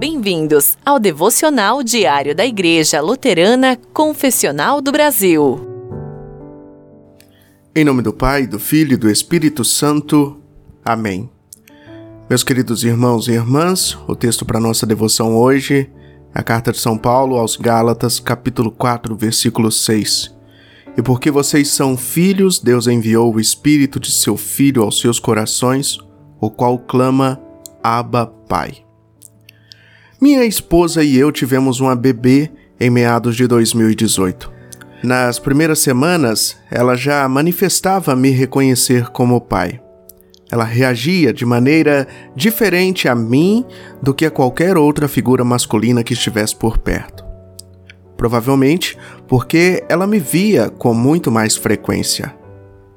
Bem-vindos ao devocional diário da Igreja Luterana Confessional do Brasil. Em nome do Pai, do Filho e do Espírito Santo. Amém. Meus queridos irmãos e irmãs, o texto para nossa devoção hoje é a carta de São Paulo aos Gálatas, capítulo 4, versículo 6. E porque vocês são filhos, Deus enviou o Espírito de seu Filho aos seus corações, o qual clama Abba Pai. Minha esposa e eu tivemos uma bebê em meados de 2018. Nas primeiras semanas, ela já manifestava me reconhecer como pai. Ela reagia de maneira diferente a mim do que a qualquer outra figura masculina que estivesse por perto. Provavelmente porque ela me via com muito mais frequência.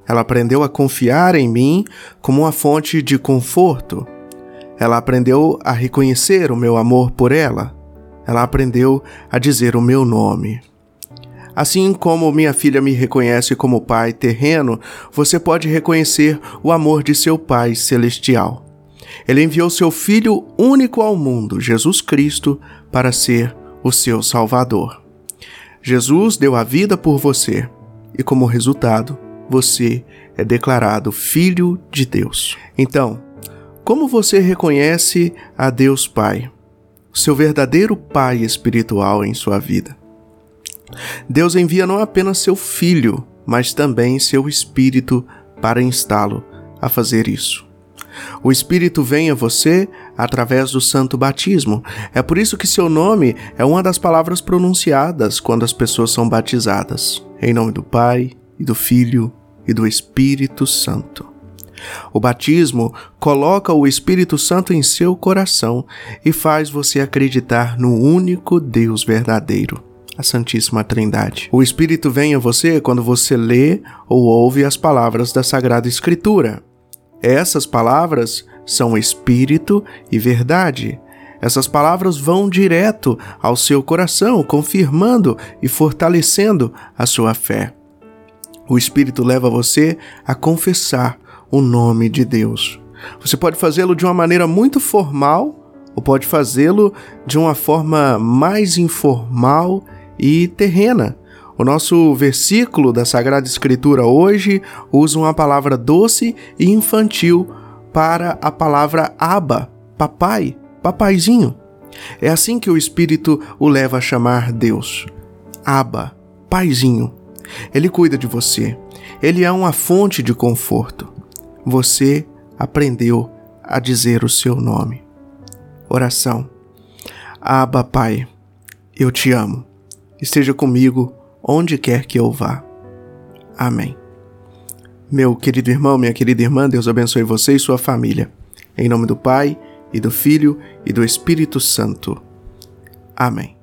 Ela aprendeu a confiar em mim como uma fonte de conforto ela aprendeu a reconhecer o meu amor por ela. Ela aprendeu a dizer o meu nome. Assim como minha filha me reconhece como pai terreno, você pode reconhecer o amor de seu Pai celestial. Ele enviou seu Filho único ao mundo, Jesus Cristo, para ser o seu Salvador. Jesus deu a vida por você e, como resultado, você é declarado Filho de Deus. Então, como você reconhece a Deus Pai, seu verdadeiro Pai espiritual em sua vida? Deus envia não apenas seu Filho, mas também seu Espírito para instá-lo a fazer isso. O Espírito vem a você através do santo batismo. É por isso que seu nome é uma das palavras pronunciadas quando as pessoas são batizadas. Em nome do Pai, e do Filho e do Espírito Santo. O batismo coloca o Espírito Santo em seu coração e faz você acreditar no único Deus verdadeiro, a Santíssima Trindade. O Espírito vem a você quando você lê ou ouve as palavras da Sagrada Escritura. Essas palavras são Espírito e verdade. Essas palavras vão direto ao seu coração, confirmando e fortalecendo a sua fé. O Espírito leva você a confessar o nome de Deus. Você pode fazê-lo de uma maneira muito formal ou pode fazê-lo de uma forma mais informal e terrena. O nosso versículo da Sagrada Escritura hoje usa uma palavra doce e infantil para a palavra aba, papai, papaizinho. É assim que o Espírito o leva a chamar Deus. Aba, paizinho. Ele cuida de você. Ele é uma fonte de conforto você aprendeu a dizer o seu nome. Oração. Aba, Pai, eu te amo. Esteja comigo onde quer que eu vá. Amém. Meu querido irmão, minha querida irmã, Deus abençoe você e sua família. Em nome do Pai, e do Filho, e do Espírito Santo. Amém.